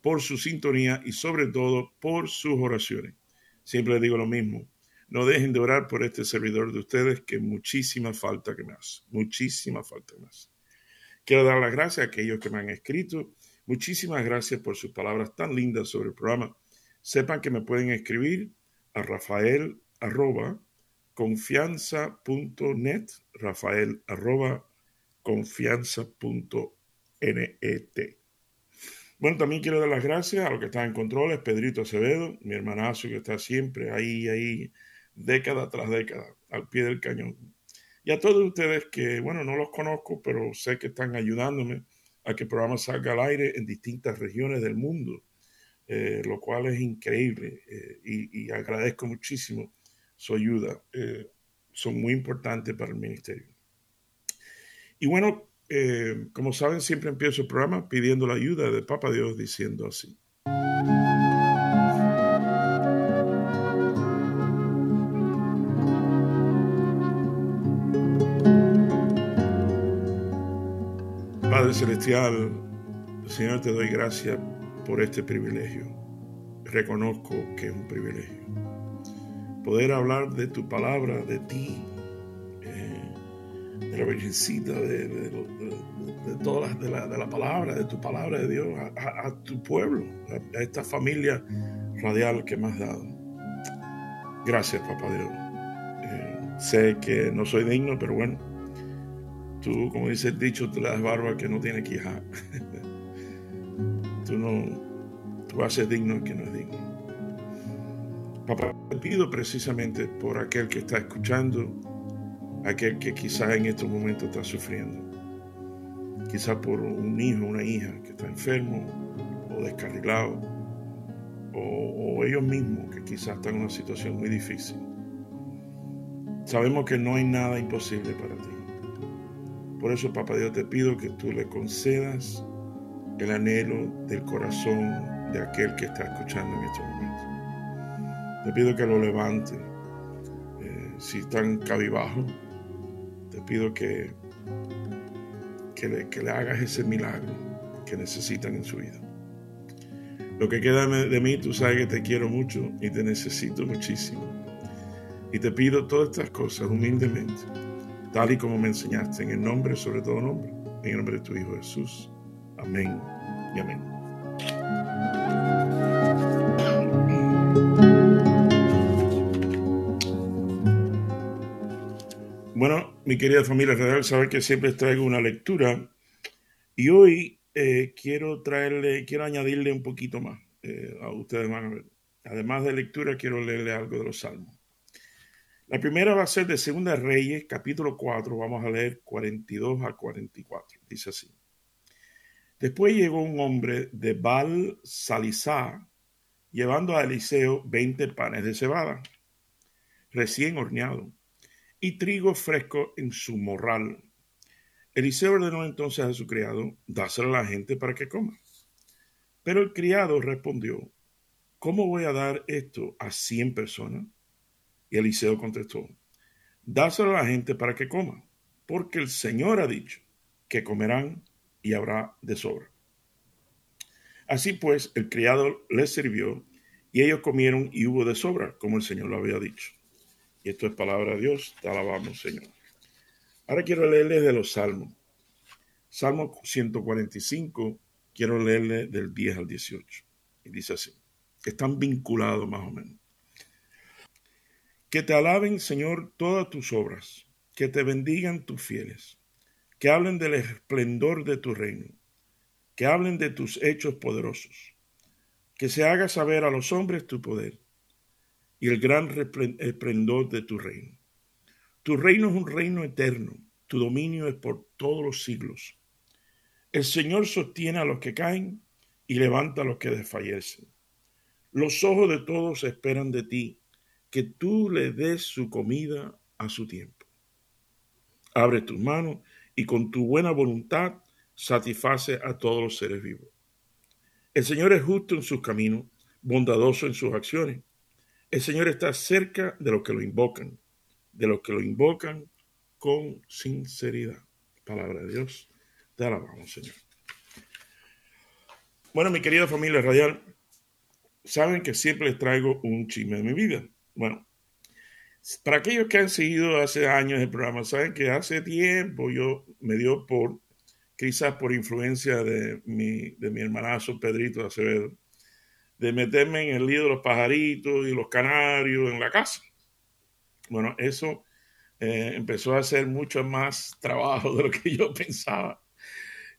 por su sintonía y sobre todo por sus oraciones. Siempre les digo lo mismo. No dejen de orar por este servidor de ustedes que muchísima falta que me hace. Muchísima falta que me hace. Quiero dar las gracias a aquellos que me han escrito. Muchísimas gracias por sus palabras tan lindas sobre el programa. Sepan que me pueden escribir a rafael arroba confianza.net, rafael confianza.net. Bueno, también quiero dar las gracias a los que están en controles, Pedrito Acevedo, mi hermanazo que está siempre ahí, ahí, década tras década, al pie del cañón. Y a todos ustedes que, bueno, no los conozco, pero sé que están ayudándome a que el programa salga al aire en distintas regiones del mundo, eh, lo cual es increíble eh, y, y agradezco muchísimo su ayuda. Eh, son muy importantes para el ministerio. Y bueno, eh, como saben, siempre empiezo el programa pidiendo la ayuda de Papa Dios diciendo así. Padre Celestial, Señor, te doy gracias por este privilegio. Reconozco que es un privilegio poder hablar de tu palabra, de ti, de la virgencita, de, todas de la, de la, palabra, de tu palabra de Dios, a, tu pueblo, a, esta familia radial que me has dado. Gracias, papá Dios. Eh, sé que no soy digno, pero bueno, tú, como dice el dicho, tú le das barba que no tiene quija. tú no, tú haces digno al que no es digno. Papá, te pido precisamente por aquel que está escuchando, aquel que quizás en estos momentos está sufriendo, quizás por un hijo, una hija que está enfermo o descarrilado, o, o ellos mismos que quizás están en una situación muy difícil. Sabemos que no hay nada imposible para ti. Por eso, papá Dios, te pido que tú le concedas el anhelo del corazón de aquel que está escuchando en estos momentos. Te pido que lo levante. Eh, si están cabibajo, te pido que, que le, que, le, hagas ese milagro que necesitan en su vida. Lo que queda de mí, tú sabes que te quiero mucho y te necesito muchísimo. Y te pido todas estas cosas humildemente, tal y como me enseñaste, en el nombre, sobre todo nombre, en el nombre de tu Hijo Jesús. Amén y amén. Bueno, mi querida familia real, sabe que siempre traigo una lectura y hoy eh, quiero traerle, quiero añadirle un poquito más. Eh, a ustedes. Además de lectura, quiero leerle algo de los salmos. La primera va a ser de Segunda Reyes, capítulo 4, vamos a leer 42 a 44. Dice así. Después llegó un hombre de Baal Salizá, llevando a Eliseo 20 panes de cebada, recién horneado y trigo fresco en su morral. Eliseo ordenó entonces a su criado, dáselo a la gente para que coma. Pero el criado respondió, ¿cómo voy a dar esto a cien personas? Y Eliseo contestó, dáselo a la gente para que coma, porque el Señor ha dicho que comerán y habrá de sobra. Así pues, el criado les sirvió y ellos comieron y hubo de sobra, como el Señor lo había dicho. Y esto es palabra de Dios, te alabamos, Señor. Ahora quiero leerles de los salmos. Salmo 145, quiero leerle del 10 al 18. Y dice así, están vinculados más o menos. Que te alaben, Señor, todas tus obras, que te bendigan tus fieles, que hablen del esplendor de tu reino, que hablen de tus hechos poderosos, que se haga saber a los hombres tu poder y el gran esplendor de tu reino. Tu reino es un reino eterno, tu dominio es por todos los siglos. El Señor sostiene a los que caen y levanta a los que desfallecen. Los ojos de todos esperan de ti, que tú le des su comida a su tiempo. Abre tus manos y con tu buena voluntad satisface a todos los seres vivos. El Señor es justo en sus caminos, bondadoso en sus acciones. El Señor está cerca de los que lo invocan, de los que lo invocan con sinceridad. Palabra de Dios. Te alabamos, Señor. Bueno, mi querida familia radial, saben que siempre les traigo un chisme de mi vida. Bueno, para aquellos que han seguido hace años el programa, saben que hace tiempo yo me dio por, quizás por influencia de mi, de mi hermanazo Pedrito Acevedo, de meterme en el lío de los pajaritos y los canarios en la casa. Bueno, eso eh, empezó a hacer mucho más trabajo de lo que yo pensaba.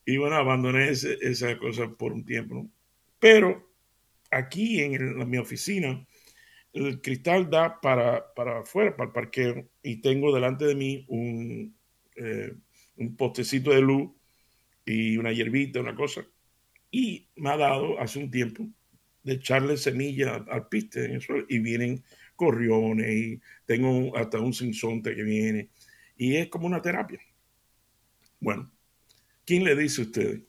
Y bueno, abandoné esa cosa por un tiempo. Pero aquí en, mi oficina, el cristal da para, para afuera, para el parqueo, y tengo delante de mí un, eh, un postecito de luz y una hierbita, una cosa. Y me ha dado hace un tiempo de echarle semilla al piste suelo y vienen corriones y tengo hasta un sinsonte que viene y es como una terapia. Bueno, ¿quién le dice a usted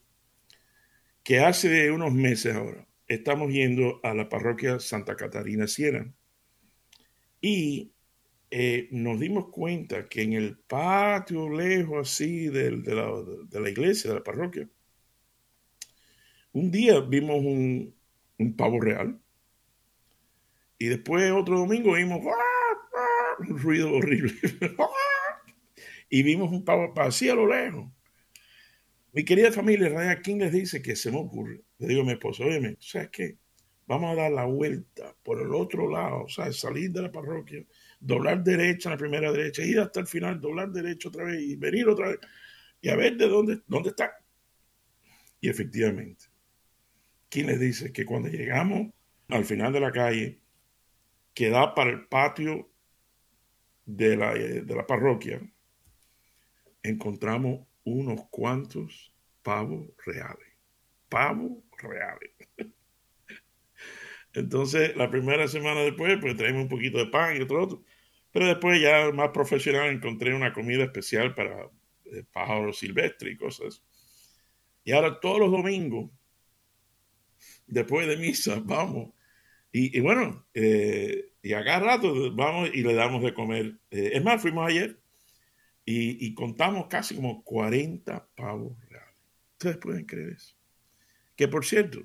que hace unos meses ahora estamos yendo a la parroquia Santa Catarina Sierra y eh, nos dimos cuenta que en el patio lejos así de, la, de la iglesia, de la parroquia, un día vimos un, un pavo real. Y después otro domingo vimos un ruido horrible. y vimos un pavo así a lo lejos. Mi querida familia, ¿quién les dice que se me ocurre? Le digo a mi esposo, oye, ¿sabes qué? Vamos a dar la vuelta por el otro lado, o sea, salir de la parroquia, doblar derecha en la primera derecha, ir hasta el final, doblar derecha otra vez y venir otra vez y a ver de dónde, dónde está. Y efectivamente, ¿quién les dice que cuando llegamos al final de la calle, que da para el patio de la, eh, de la parroquia, encontramos unos cuantos pavos reales. Pavos reales. Entonces, la primera semana después, pues traemos un poquito de pan y otro otro. Pero después, ya más profesional, encontré una comida especial para eh, pájaros silvestres y cosas. Y ahora todos los domingos después de misa, vamos. Y, bueno, eh, y acá rato vamos y le damos de comer. Eh, es más, fuimos ayer y, contamos casi como 40 pavos reales. Ustedes pueden creer eso. Que por cierto,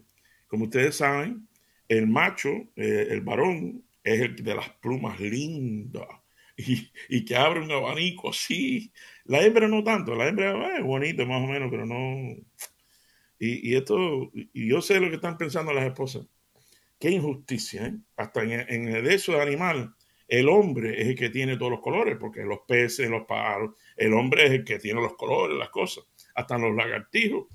como ustedes saben, el macho, eh, el varón, es el de las plumas lindas y, y, que abre un abanico así. La hembra no tanto, la hembra es bonita más o menos, pero no, y, esto, y yo sé lo que están pensando las esposas. Qué injusticia, ¿eh? Hasta en, el eso de animal, el hombre es el que tiene todos los colores, porque los peces, los pájaros, el hombre es el que tiene los colores, las cosas, hasta los lagartijos.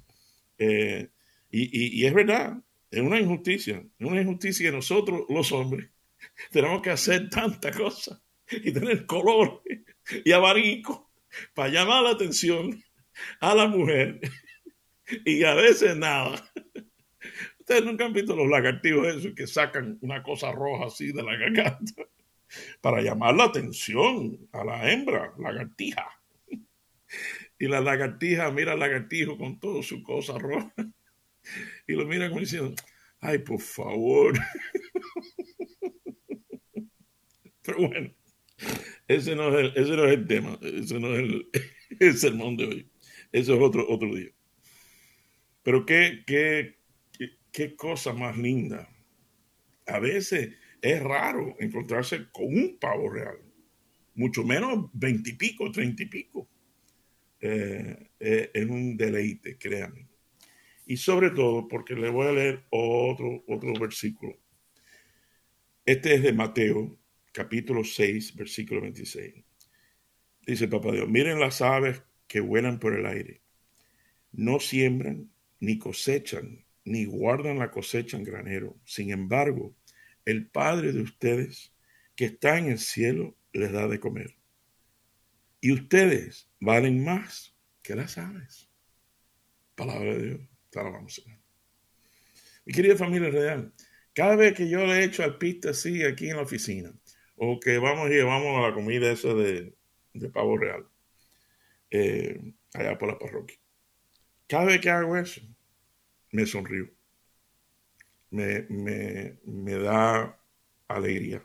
Eh, y, y, es verdad, es una injusticia, es una injusticia que nosotros, los hombres, tenemos que hacer tanta cosa y tener colores y abanico para llamar la atención a la mujer y a veces nada. Ustedes nunca han visto los lagartijos esos que sacan una cosa roja así de la garganta para llamar la atención a la hembra, lagartija. Y la lagartija mira al lagartijo con toda su cosa roja y lo mira como diciendo, ay, por favor. Pero bueno, ese no es el, ese no es el tema, ese no es el, el sermón de hoy. Eso es otro, otro día. Pero qué, qué, qué, cosa más linda. A veces es raro encontrarse con un pavo real, mucho menos veintipico, treinta y pico. Eh, eh, es un deleite, créanme. Y sobre todo porque le voy a leer otro, otro versículo. Este es de Mateo, capítulo 6, versículo 26. Dice Papá Dios, miren las aves que vuelan por el aire. No siembran, ni cosechan, ni guardan la cosecha en granero. Sin embargo, el Padre de ustedes, que está en el cielo, les da de comer. Y ustedes valen más que las aves. Palabra de Dios. Te alabamos, Mi querida familia real, Cada vez que yo le echo al pista así aquí en la oficina, o que vamos y vamos a la comida esa de, pavo real, eh, allá por la parroquia. Cada vez que hago eso, me sonrío. Me, me da alegría.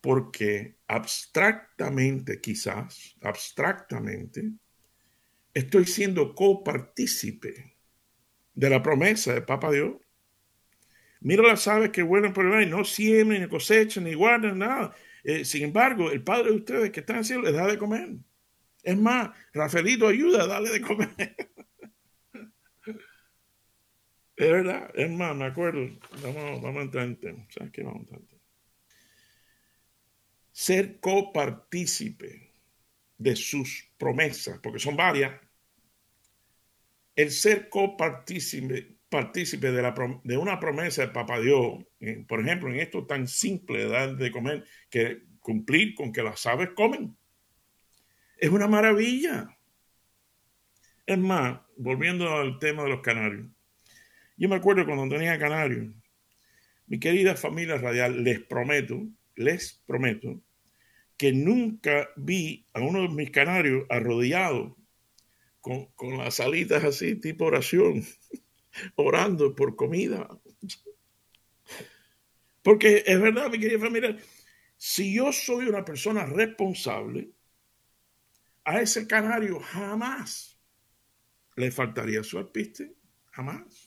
Porque abstractamente, quizás, abstractamente, estoy siendo copartícipe de la promesa de Papa Dios. Mira las aves que vuelan por el aire, no siembran, ni cosechan, ni guardan nada. Eh, sin embargo, el Padre de ustedes que está en el les da de comer. Es más, Rafaelito ayuda a darle de comer. es verdad, es más, me acuerdo. Vamos, vamos a entrar en tema. ¿Sabes qué? Vamos a entrar en tema. Ser copartícipe de sus promesas, porque son varias. El ser copartícipe partícipe de, la, de una promesa de Papá Dios, por ejemplo, en esto tan simple de de comer, que cumplir con que las aves comen. Es una maravilla. Es más, volviendo al tema de los canarios. Yo me acuerdo cuando tenía canarios, mi querida familia radial, les prometo, les prometo, que nunca vi a uno de mis canarios arrodillado con, con las alitas así, tipo oración orando por comida. Porque es verdad, mi querida familia, si yo soy una persona responsable, a ese canario jamás le faltaría su alpiste, jamás.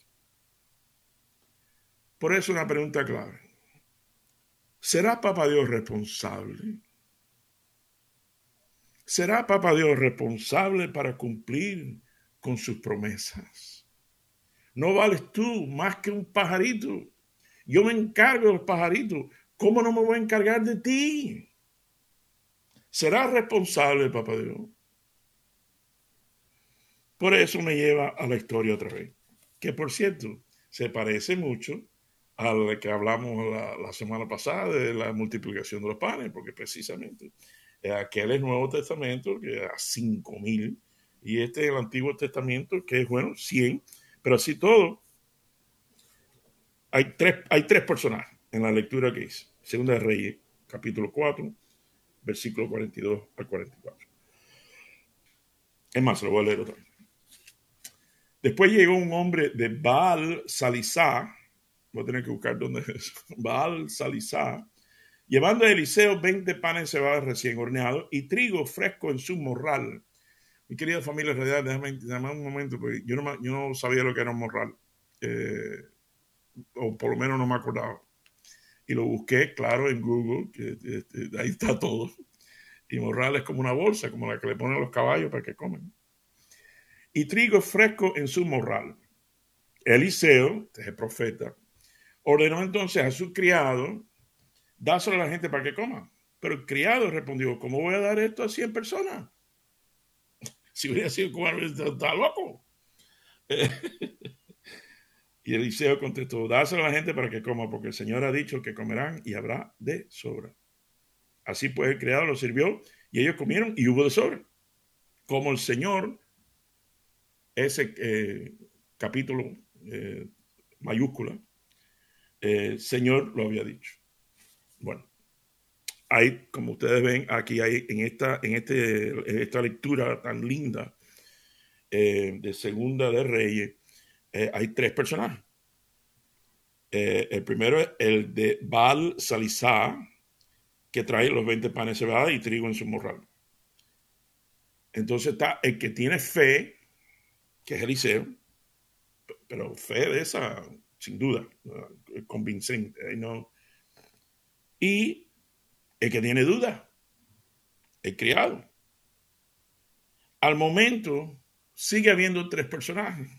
Por eso una pregunta clave. ¿Será Papá Dios responsable? ¿Será Papá Dios responsable para cumplir con sus promesas? No vales tú más que un pajarito. Yo me encargo de los pajaritos. ¿Cómo no me voy a encargar de ti? ¿Serás responsable, papá Dios? Por eso me lleva a la historia otra vez. Que por cierto, se parece mucho a lo que hablamos la, semana pasada de la multiplicación de los panes, porque precisamente aquel es Nuevo Testamento, que a 5000, y este es el Antiguo Testamento, que es, bueno, 100 pero así todo, hay tres, hay tres personajes en la lectura que hice. Segunda de Reyes, capítulo 4, versículo 42 al 44. Es más, lo voy a leer otra vez. Después llegó un hombre de Baal Salizá, voy a tener que buscar dónde es, Baal Salizá, llevando a Eliseo 20 panes cebados recién horneados y trigo fresco en su morral mi querida familia realidad, déjame, un momento, porque yo no, sabía lo que era un morral, eh, o por lo menos no me acordaba. Y lo busqué, claro, en Google, este, ahí está todo. Y morral es como una bolsa, como la que le ponen a los caballos para que comen. Y trigo fresco en su morral. Eliseo, este es el profeta, ordenó entonces a su criado, dáselo a la gente para que coma. Pero el criado respondió, ¿cómo voy a dar esto a 100 personas? si hubiera sido cubano, está loco. y Eliseo contestó, dáselo a la gente para que coma, porque el Señor ha dicho que comerán y habrá de sobra. Así pues el criado lo sirvió y ellos comieron y hubo de sobra. Como el Señor, ese eh, capítulo eh, mayúscula, el eh, Señor lo había dicho. Bueno, hay, como ustedes ven, aquí hay en esta, en este, esta lectura tan linda eh, de Segunda de Reyes, eh, hay tres personajes. El primero es el de Baal Salizá, que trae los 20 panes cebados y trigo en su morral. Entonces está el que tiene fe, que es Eliseo, pero fe de esa, sin duda, convincente. ¿no? Y el que tiene duda, el criado. Al momento sigue habiendo tres personajes.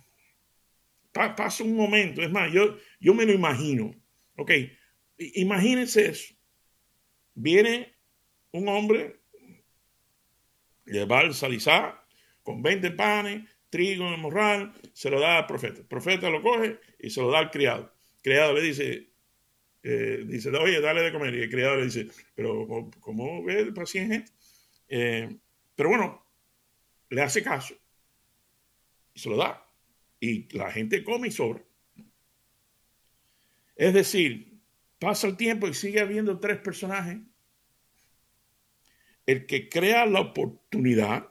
pasa un momento, es más, yo, yo me lo imagino. Ok, imagínense eso. Viene un hombre, lleva el salizá con 20 panes, trigo en el morral, se lo da al profeta. El profeta lo coge y se lo da al criado. Criado le dice, eh, dice, oye, dale de comer. Y el criado le dice, pero ¿cómo ve el paciente? Pero bueno, le hace caso y se lo da. Y la gente come y sobra. Es decir, pasa el tiempo y sigue habiendo tres personajes. El que crea la oportunidad,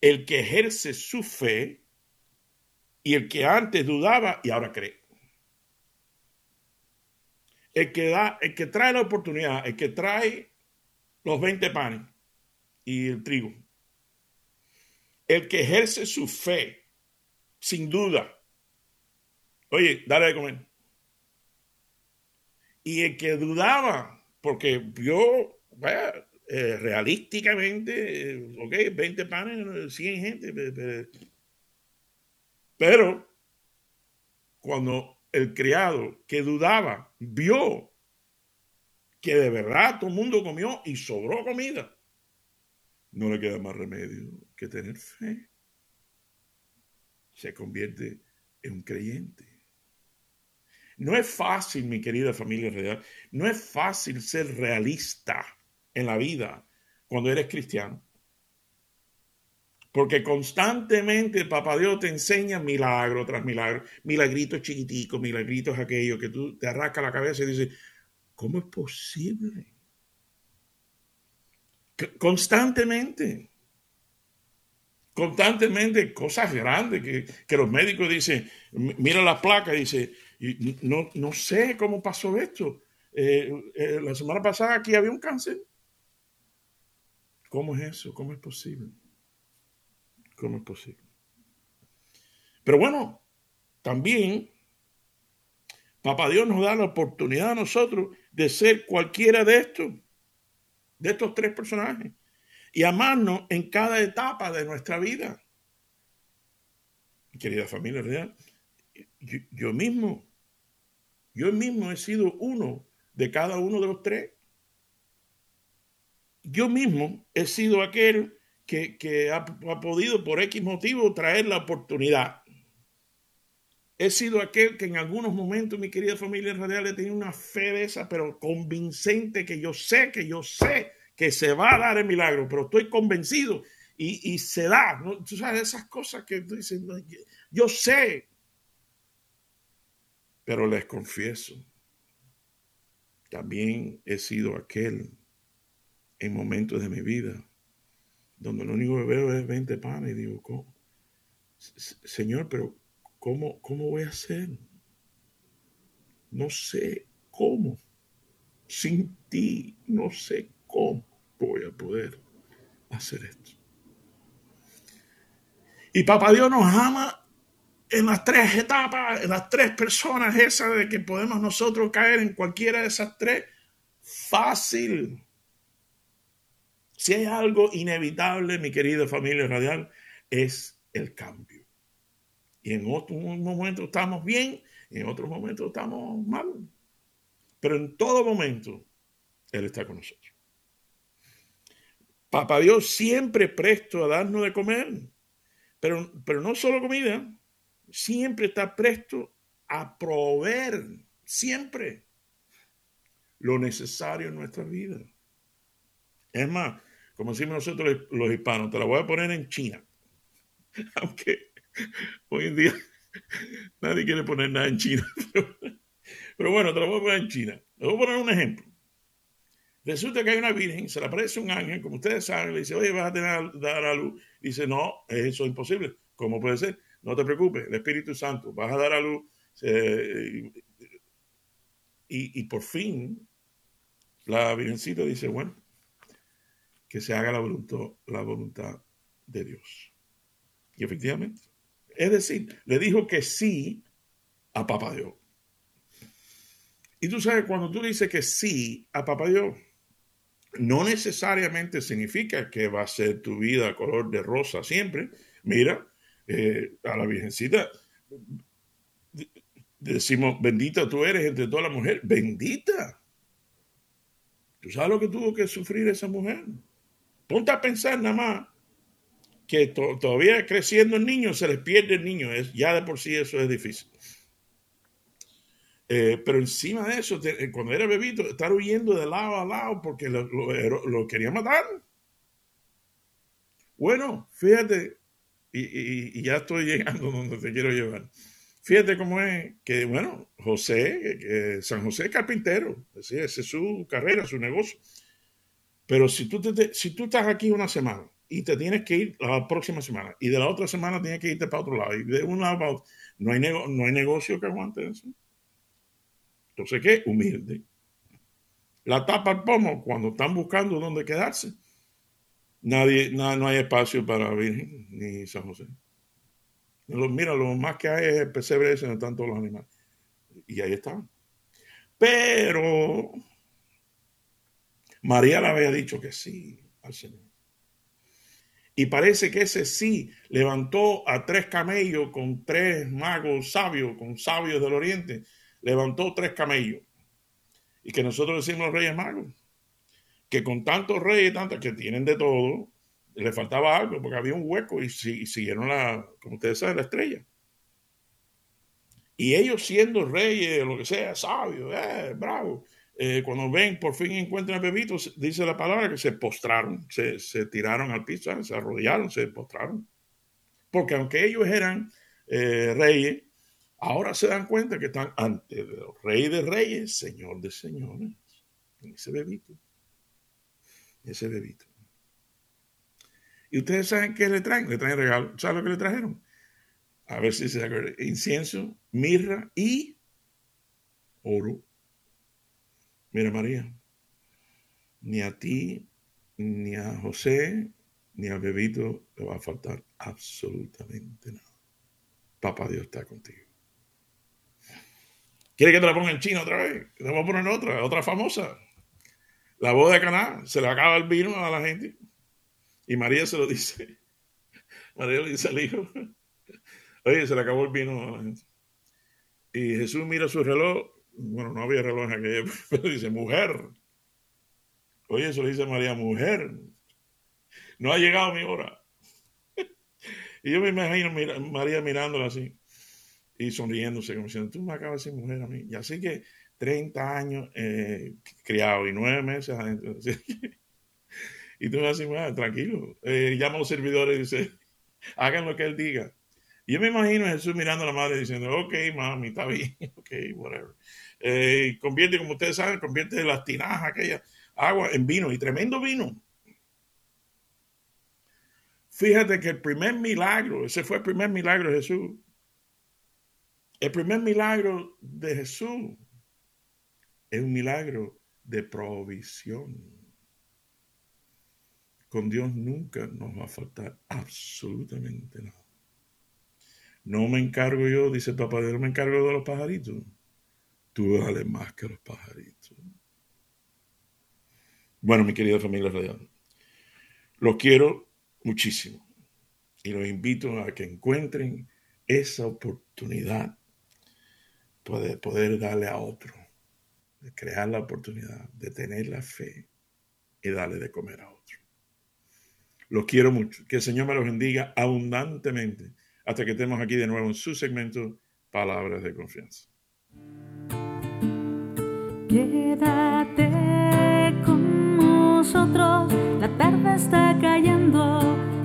el que ejerce su fe y el que antes dudaba y ahora cree. El que, da, el que trae la oportunidad, el que trae los 20 panes y el trigo. El que ejerce su fe, sin duda. Oye, dale de comer. Y el que dudaba, porque vio, vaya, eh, realísticamente, eh, ok, 20 panes, 100 gente, pero cuando el criado que dudaba vio que de verdad todo el mundo comió y sobró comida, no le queda más remedio que tener fe. Se convierte en un creyente. No es fácil, mi querida familia real, no es fácil ser realista en la vida cuando eres cristiano. Porque constantemente Papá Dios te enseña milagro tras milagro, milagritos chiquiticos, milagritos aquellos que tú te arrascas la cabeza y dices, ¿Cómo es posible? Constantemente. Constantemente cosas grandes que, los médicos dicen, mira la placa, dice, no, no sé cómo pasó esto. Eh, eh, la semana pasada aquí había un cáncer. ¿Cómo es eso? ¿Cómo es posible? ¿Cómo es posible? Pero bueno, también Papá Dios nos da la oportunidad a nosotros de ser cualquiera de estos, de estos tres personajes, y amarnos en cada etapa de nuestra vida. Querida familia real, yo, mismo, yo mismo he sido uno de cada uno de los tres. Yo mismo he sido aquel que, ha, podido por X motivo traer la oportunidad He sido aquel que en algunos momentos, mi querida familia radial, he tenido una fe de esa, pero convincente, que yo sé, que yo sé que se va a dar el milagro, pero estoy convencido y, se da. Tú sabes, esas cosas que tú dices, yo sé, pero les confieso, también he sido aquel en momentos de mi vida donde lo único que veo es 20 panes y digo, ¿cómo? Señor, pero ¿Cómo, voy a hacer? No sé cómo. Sin ti no sé cómo voy a poder hacer esto. Y Papá Dios nos ama en las tres etapas, en las tres personas esas de que podemos nosotros caer en cualquiera de esas tres. Fácil. Si hay algo inevitable, mi querida familia radial, es el cambio. Y en otros momentos estamos bien, en otros momentos estamos mal. Pero en todo momento, Él está con nosotros. Papá Dios siempre presto a darnos de comer, pero, pero no solo comida, siempre está presto a proveer, siempre, lo necesario en nuestra vida. Es más, como decimos nosotros los hispanos, te la voy a poner en China. Aunque Hoy en día nadie quiere poner nada en China. Pero, bueno, te lo voy a poner en China. Le voy a poner un ejemplo. Resulta que hay una virgen, se le aparece un ángel, como ustedes saben, le dice, oye, vas a tener dar a luz. Dice, no, eso es imposible. ¿Cómo puede ser? No te preocupes, el Espíritu Santo, vas a dar a luz. y, y por fin, la virgencita dice, bueno, que se haga la voluntad, la voluntad de Dios. Y efectivamente, es decir, le dijo que sí a Papá Dios. Y tú sabes, cuando tú dices que sí a Papá Dios, no necesariamente significa que va a ser tu vida color de rosa siempre. Mira, eh, a la Virgencita decimos, bendita tú eres entre todas las mujeres. Bendita. ¿Tú sabes lo que tuvo que sufrir esa mujer? Ponte a pensar nada más que todavía creciendo el niño se les pierde el niño. Es, ya de por sí eso es difícil. Eh, pero encima de eso, eh, cuando era bebito, estar huyendo de lado a lado porque lo, lo, quería matar. Bueno, fíjate, y, ya estoy llegando donde te quiero llevar. Fíjate cómo es que, bueno, José, San José es carpintero, esa es su carrera, su negocio. Pero si tú, si tú estás aquí una semana y te tienes que ir la próxima semana y de la otra semana tienes que irte para otro lado y de un lado para otro, no hay, no hay negocio que aguante eso. Entonces, ¿qué? Humilde. La tapa al pomo cuando están buscando dónde quedarse. Nadie, no hay espacio para Virgen ni San José. Mira, lo más que hay es el pesebre ese donde están todos los animales. Y ahí están. Pero María le había dicho que sí al Señor. Y parece que ese sí levantó a tres camellos con tres magos sabios, con sabios del oriente. Levantó tres camellos. Y que nosotros decimos los reyes magos. Que con tantos reyes, tantos que tienen de todo, le faltaba algo porque había un hueco y, siguieron la, como ustedes saben, la estrella. Y ellos siendo reyes, lo que sea, sabios, eh, bravos, eh, cuando ven, por fin encuentran a bebito, dice la palabra que se postraron, se, tiraron al piso, se arrodillaron, se postraron. Porque aunque ellos eran eh, reyes, ahora se dan cuenta que están ante el rey de reyes, señor de señores, ese bebito, ese bebito. Y ustedes saben qué le traen, le traen regalo. ¿Saben lo que le trajeron? A ver si se acuerdan. Incienso, mirra y oro. Mira, María, ni a ti, ni a José, ni al bebito le va a faltar absolutamente nada. Papá Dios está contigo. ¿Quiere que te la ponga en chino otra vez? Te voy a poner otra, otra famosa. La boda de Caná, se le acaba el vino a la gente. Y María se lo dice. María le dice al hijo. Oye, se le acabó el vino a la gente. Y Jesús mira su reloj bueno, no había reloj en aquella, pero dice, mujer. Oye, eso le dice María, mujer. No ha llegado mi hora. y yo me imagino María mirándola así y sonriéndose, como diciendo, tú me acabas de decir mujer a mí. Y así que 30 años eh, criado y 9 meses adentro. y tú me vas a decir, tranquilo. Eh, llama a los servidores y dice, hagan lo que él diga. Y yo me imagino a Jesús mirando a la madre diciendo, ok, mami, está bien, ok, whatever. Eh, convierte, como ustedes saben, convierte las tinajas, aquella agua en vino y tremendo vino. Fíjate que el primer milagro, ese fue el primer milagro de Jesús. El primer milagro de Jesús es un milagro de provisión. Con Dios nunca nos va a faltar absolutamente nada. No me encargo yo, dice el papá, no me encargo de los pajaritos tú vales más que los pajaritos. Bueno, mi querida familia radial, los quiero muchísimo y los invito a que encuentren esa oportunidad de poder darle a otro, de crear la oportunidad, de tener la fe y darle de comer a otro. Los quiero mucho. Que el Señor me los bendiga abundantemente hasta que estemos aquí de nuevo en su segmento Palabras de Confianza. Quédate con nosotros, la tarde está cayendo,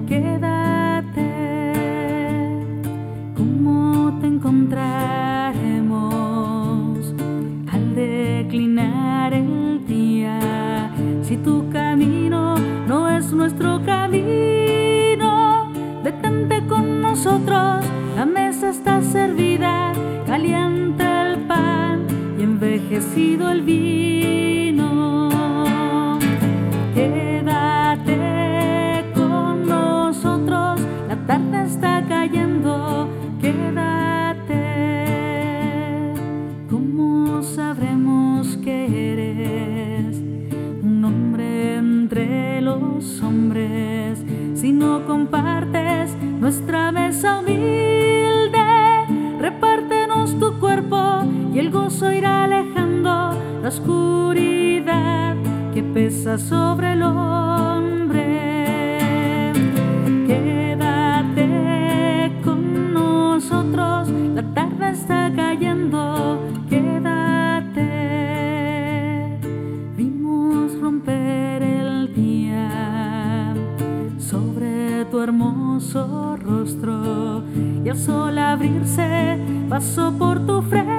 quédate. ¿Cómo te encontraremos nosotros, la mesa está servida, caliente envejecido el vino. Quédate con nosotros, la tarde está cayendo, quédate. ¿Cómo sabremos que eres un hombre entre los hombres si no compartes nuestra mesa humilde? Repártenos tu cuerpo y el gozo irá alejando la oscuridad que pesa sobre el hombre. Quédate con nosotros, la tarde está cayendo, rostro y el sol abrirse pasó por tu frente.